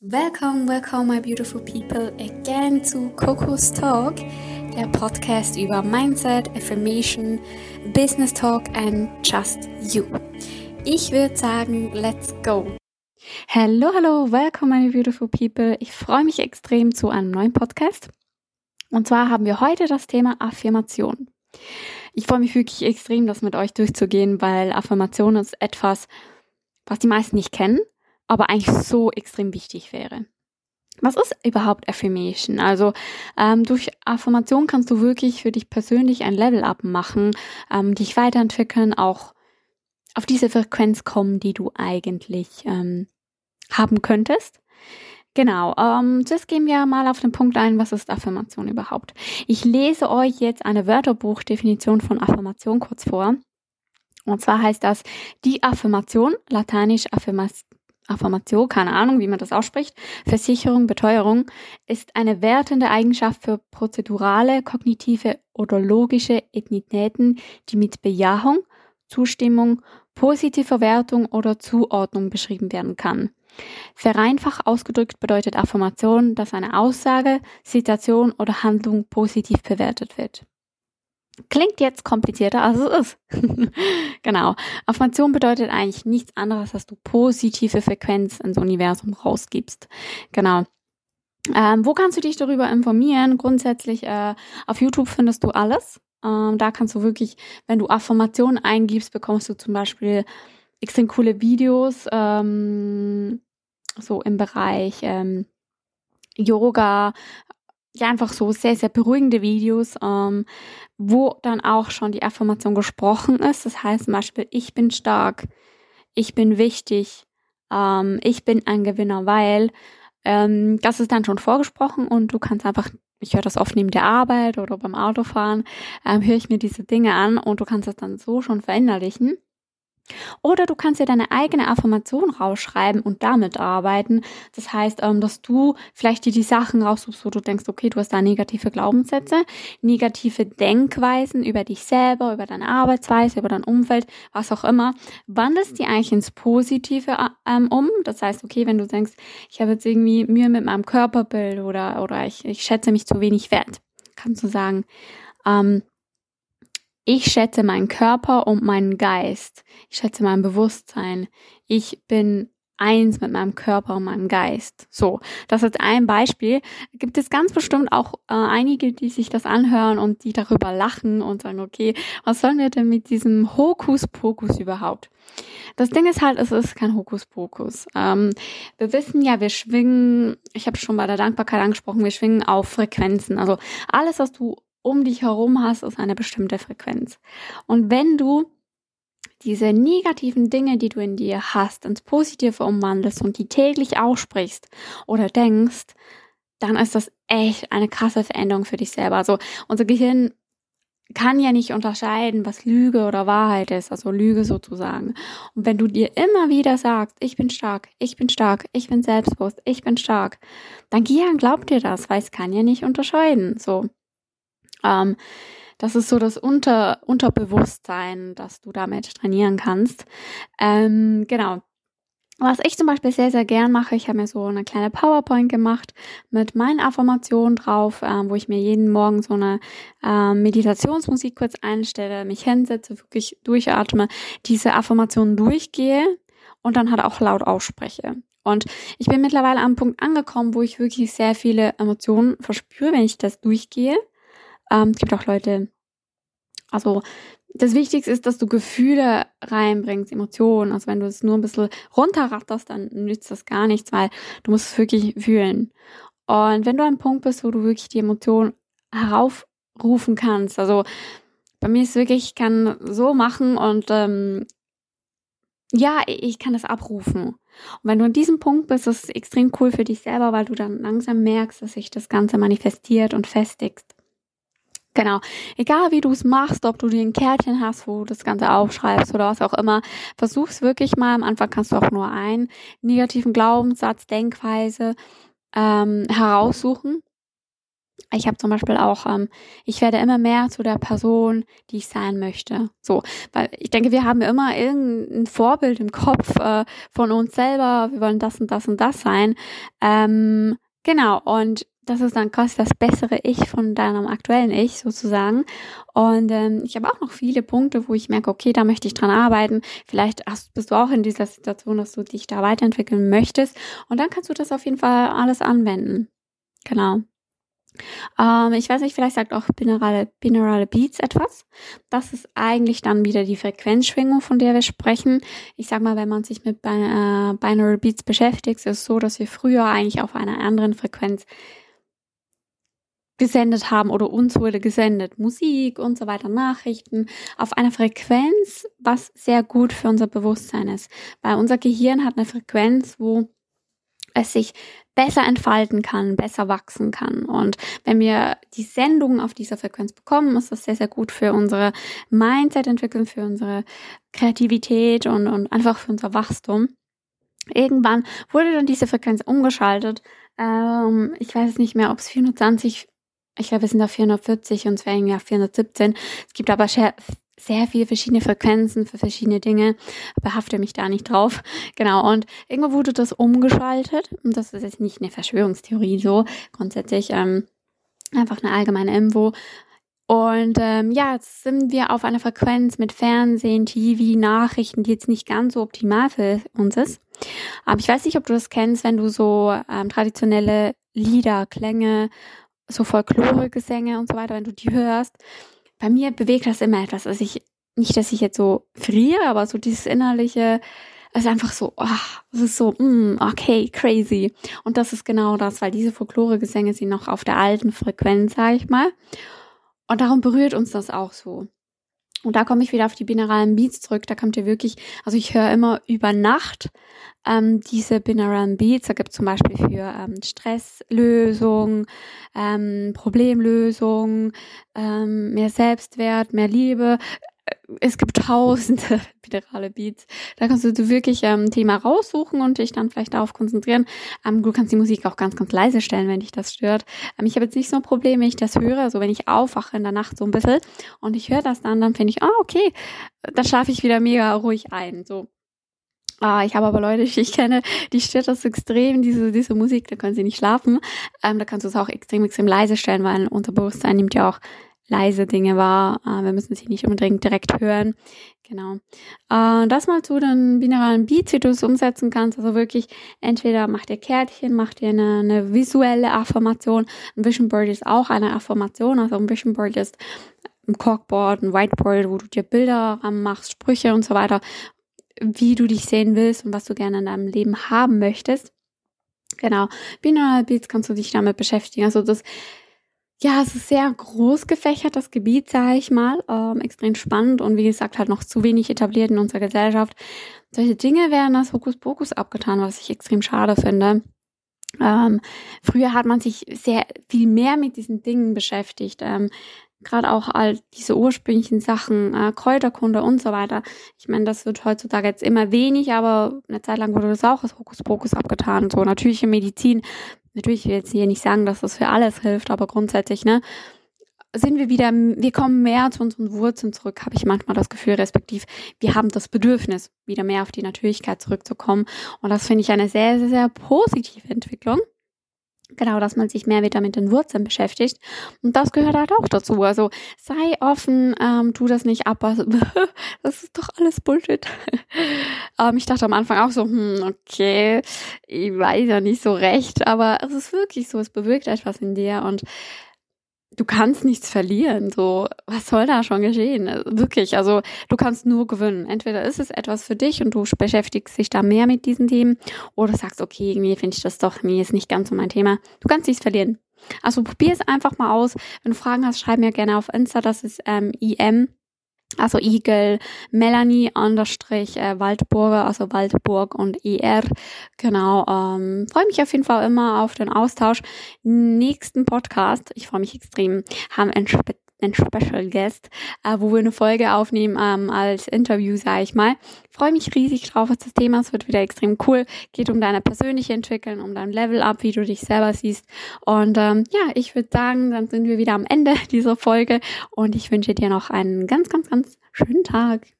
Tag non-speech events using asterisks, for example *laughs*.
Welcome, welcome, my beautiful people, again zu Coco's Talk, der Podcast über Mindset, Affirmation, Business Talk and Just You. Ich würde sagen, let's go. Hallo, hallo, welcome, my beautiful people. Ich freue mich extrem zu einem neuen Podcast. Und zwar haben wir heute das Thema Affirmation. Ich freue mich wirklich extrem, das mit euch durchzugehen, weil Affirmation ist etwas, was die meisten nicht kennen aber eigentlich so extrem wichtig wäre. Was ist überhaupt Affirmation? Also ähm, durch Affirmation kannst du wirklich für dich persönlich ein Level-up machen, ähm, dich weiterentwickeln, auch auf diese Frequenz kommen, die du eigentlich ähm, haben könntest. Genau, ähm, zuerst gehen wir mal auf den Punkt ein, was ist Affirmation überhaupt? Ich lese euch jetzt eine Wörterbuchdefinition von Affirmation kurz vor. Und zwar heißt das die Affirmation, lateinisch Affirmation Affirmation, keine Ahnung, wie man das ausspricht, Versicherung, Beteuerung, ist eine wertende Eigenschaft für prozedurale, kognitive oder logische Ethnitäten, die mit Bejahung, Zustimmung, positiver Wertung oder Zuordnung beschrieben werden kann. Vereinfacht ausgedrückt bedeutet Affirmation, dass eine Aussage, Situation oder Handlung positiv bewertet wird. Klingt jetzt komplizierter, als es ist. *laughs* genau. Affirmation bedeutet eigentlich nichts anderes, dass du positive Frequenz ins Universum rausgibst. Genau. Ähm, wo kannst du dich darüber informieren? Grundsätzlich äh, auf YouTube findest du alles. Ähm, da kannst du wirklich, wenn du Affirmationen eingibst, bekommst du zum Beispiel extrem coole Videos, ähm, so im Bereich ähm, Yoga, ja einfach so sehr, sehr beruhigende Videos, ähm, wo dann auch schon die Affirmation gesprochen ist. Das heißt zum Beispiel, ich bin stark, ich bin wichtig, ähm, ich bin ein Gewinner, weil ähm, das ist dann schon vorgesprochen und du kannst einfach, ich höre das oft neben der Arbeit oder beim Autofahren, ähm, höre ich mir diese Dinge an und du kannst das dann so schon verinnerlichen. Oder du kannst dir deine eigene Affirmation rausschreiben und damit arbeiten. Das heißt, ähm, dass du vielleicht dir die Sachen raussuchst, wo du denkst, okay, du hast da negative Glaubenssätze, negative Denkweisen über dich selber, über deine Arbeitsweise, über dein Umfeld, was auch immer. Wandelst die eigentlich ins Positive äh, ähm, um. Das heißt, okay, wenn du denkst, ich habe jetzt irgendwie Mühe mit meinem Körperbild oder, oder ich, ich schätze mich zu wenig wert, kannst du sagen, ähm, ich schätze meinen Körper und meinen Geist. Ich schätze mein Bewusstsein. Ich bin eins mit meinem Körper und meinem Geist. So, das ist ein Beispiel. Gibt es ganz bestimmt auch äh, einige, die sich das anhören und die darüber lachen und sagen, okay, was sollen wir denn mit diesem Hokuspokus überhaupt? Das Ding ist halt, es ist kein Hokuspokus. Ähm, wir wissen ja, wir schwingen, ich habe schon bei der Dankbarkeit angesprochen, wir schwingen auf Frequenzen. Also alles, was du um dich herum hast, ist eine bestimmte Frequenz. Und wenn du diese negativen Dinge, die du in dir hast, ins Positive umwandelst und die täglich aussprichst oder denkst, dann ist das echt eine krasse Veränderung für dich selber. Also unser Gehirn kann ja nicht unterscheiden, was Lüge oder Wahrheit ist, also Lüge sozusagen. Und wenn du dir immer wieder sagst, ich bin stark, ich bin stark, ich bin selbstbewusst, ich bin stark, dann Gehirn glaubt dir das, weil es kann ja nicht unterscheiden. So. Ähm, das ist so das Unter Unterbewusstsein, das du damit trainieren kannst. Ähm, genau. Was ich zum Beispiel sehr, sehr gern mache, ich habe mir so eine kleine PowerPoint gemacht mit meinen Affirmationen drauf, ähm, wo ich mir jeden Morgen so eine ähm, Meditationsmusik kurz einstelle, mich hinsetze, wirklich durchatme, diese Affirmationen durchgehe und dann halt auch laut ausspreche. Und ich bin mittlerweile am Punkt angekommen, wo ich wirklich sehr viele Emotionen verspüre, wenn ich das durchgehe. Ähm, es gibt auch Leute, also das Wichtigste ist, dass du Gefühle reinbringst, Emotionen. Also wenn du es nur ein bisschen runterratterst, dann nützt das gar nichts, weil du musst es wirklich fühlen. Und wenn du an einem Punkt bist, wo du wirklich die Emotionen heraufrufen kannst, also bei mir ist wirklich, ich kann so machen und ähm, ja, ich kann das abrufen. Und wenn du an diesem Punkt bist, ist es extrem cool für dich selber, weil du dann langsam merkst, dass sich das Ganze manifestiert und festigst. Genau. Egal wie du es machst, ob du dir ein Kärtchen hast, wo du das Ganze aufschreibst oder was auch immer, versuch's wirklich mal. Am Anfang kannst du auch nur einen negativen Glaubenssatz, Denkweise ähm, heraussuchen. ich habe zum Beispiel auch, ähm, ich werde immer mehr zu der Person, die ich sein möchte. So, weil ich denke, wir haben immer irgendein Vorbild im Kopf äh, von uns selber. Wir wollen das und das und das sein. Ähm, genau, und das ist dann quasi das bessere Ich von deinem aktuellen Ich sozusagen. Und ähm, ich habe auch noch viele Punkte, wo ich merke, okay, da möchte ich dran arbeiten. Vielleicht hast, bist du auch in dieser Situation, dass du dich da weiterentwickeln möchtest. Und dann kannst du das auf jeden Fall alles anwenden. Genau. Ähm, ich weiß nicht, vielleicht sagt auch binaurale, binaurale Beats etwas. Das ist eigentlich dann wieder die Frequenzschwingung, von der wir sprechen. Ich sag mal, wenn man sich mit äh, Binaural Beats beschäftigt, ist es so, dass wir früher eigentlich auf einer anderen Frequenz gesendet haben oder uns wurde gesendet, Musik und so weiter, Nachrichten, auf einer Frequenz, was sehr gut für unser Bewusstsein ist. Weil unser Gehirn hat eine Frequenz, wo es sich besser entfalten kann, besser wachsen kann. Und wenn wir die Sendung auf dieser Frequenz bekommen, ist das sehr, sehr gut für unsere Mindset-Entwicklung, für unsere Kreativität und, und einfach für unser Wachstum. Irgendwann wurde dann diese Frequenz umgeschaltet. Ähm, ich weiß nicht mehr, ob es 420 ich glaube, wir sind auf 440 und irgendwie auf 417. Es gibt aber sehr, sehr viele verschiedene Frequenzen für verschiedene Dinge. Behafte mich da nicht drauf. Genau. Und irgendwo wurde das umgeschaltet. Und das ist jetzt nicht eine Verschwörungstheorie so. Grundsätzlich ähm, einfach eine allgemeine Info. Und ähm, ja, jetzt sind wir auf einer Frequenz mit Fernsehen, TV, Nachrichten, die jetzt nicht ganz so optimal für uns ist. Aber ich weiß nicht, ob du das kennst, wenn du so ähm, traditionelle Lieder, Klänge so Folklore-Gesänge und so weiter, wenn du die hörst, bei mir bewegt das immer etwas. Also ich, nicht, dass ich jetzt so friere, aber so dieses innerliche, es ist einfach so, oh, es ist so, mm, okay, crazy. Und das ist genau das, weil diese Folklore-Gesänge sind noch auf der alten Frequenz, sag ich mal. Und darum berührt uns das auch so. Und da komme ich wieder auf die binauralen Beats zurück. Da kommt ihr wirklich, also ich höre immer über Nacht ähm, diese binauralen Beats. Da gibt es zum Beispiel für ähm, Stresslösung, ähm, Problemlösung, ähm, mehr Selbstwert, mehr Liebe es gibt tausende *laughs* bilaterale Beats. Da kannst du wirklich ähm, ein Thema raussuchen und dich dann vielleicht darauf konzentrieren. Ähm, du kannst die Musik auch ganz, ganz leise stellen, wenn dich das stört. Ähm, ich habe jetzt nicht so ein Problem, wenn ich das höre, so also wenn ich aufwache in der Nacht so ein bisschen und ich höre das dann, dann finde ich, ah, oh, okay, dann schlafe ich wieder mega ruhig ein. So. Ah, ich habe aber Leute, die ich kenne, die stört das extrem, diese, diese Musik, da können sie nicht schlafen. Ähm, da kannst du es auch extrem, extrem leise stellen, weil unser Bewusstsein nimmt ja auch leise Dinge wahr. Äh, wir müssen sie nicht unbedingt direkt hören. Genau. Äh, das mal zu den binauralen Beats, wie du es umsetzen kannst. Also wirklich, entweder mach dir Kärtchen, mach dir eine, eine visuelle Affirmation. Ein Vision Board ist auch eine Affirmation. Also ein Vision Board ist ein Corkboard, ein Whiteboard, wo du dir Bilder machst, Sprüche und so weiter, wie du dich sehen willst und was du gerne in deinem Leben haben möchtest. Genau. Binaural Beats kannst du dich damit beschäftigen. Also das ja, es ist sehr groß gefächert, das Gebiet, sage ich mal. Ähm, extrem spannend und wie gesagt, halt noch zu wenig etabliert in unserer Gesellschaft. Solche Dinge werden als Hokuspokus abgetan, was ich extrem schade finde. Ähm, früher hat man sich sehr viel mehr mit diesen Dingen beschäftigt. Ähm, Gerade auch all diese ursprünglichen Sachen, äh, Kräuterkunde und so weiter. Ich meine, das wird heutzutage jetzt immer wenig, aber eine Zeit lang wurde das auch als Hokuspokus abgetan. So natürliche Medizin natürlich will ich jetzt hier nicht sagen, dass das für alles hilft, aber grundsätzlich, ne, sind wir wieder, wir kommen mehr zu unseren Wurzeln zurück, habe ich manchmal das Gefühl, respektiv, wir haben das Bedürfnis, wieder mehr auf die Natürlichkeit zurückzukommen. Und das finde ich eine sehr, sehr, sehr positive Entwicklung. Genau, dass man sich mehr wieder mit den Wurzeln beschäftigt. Und das gehört halt auch dazu. Also sei offen, ähm, tu das nicht ab. Also, *laughs* das ist doch alles Bullshit. *laughs* ähm, ich dachte am Anfang auch so, hm, okay, ich weiß ja nicht so recht, aber es ist wirklich so, es bewirkt etwas in dir und du kannst nichts verlieren. So, was soll da schon geschehen? Wirklich, also du kannst nur gewinnen. Entweder ist es etwas für dich und du beschäftigst dich da mehr mit diesen Themen oder sagst, okay, irgendwie finde ich das doch, mir ist nicht ganz so mein Thema. Du kannst nichts verlieren. Also probier es einfach mal aus. Wenn du Fragen hast, schreib mir gerne auf Insta, das ist ähm, im also Igel, Melanie Understrich äh, Waldburger, also Waldburg und ER. Genau, ähm, freue mich auf jeden Fall immer auf den Austausch. Nächsten Podcast, ich freue mich extrem, haben ein einen Special Guest, äh, wo wir eine Folge aufnehmen ähm, als Interview, sage ich mal. Freue mich riesig drauf, was das Thema ist. Wird wieder extrem cool. Geht um deine persönliche Entwicklung, um dein Level Up, wie du dich selber siehst. Und ähm, ja, ich würde sagen, dann sind wir wieder am Ende *laughs* dieser Folge und ich wünsche dir noch einen ganz, ganz, ganz schönen Tag.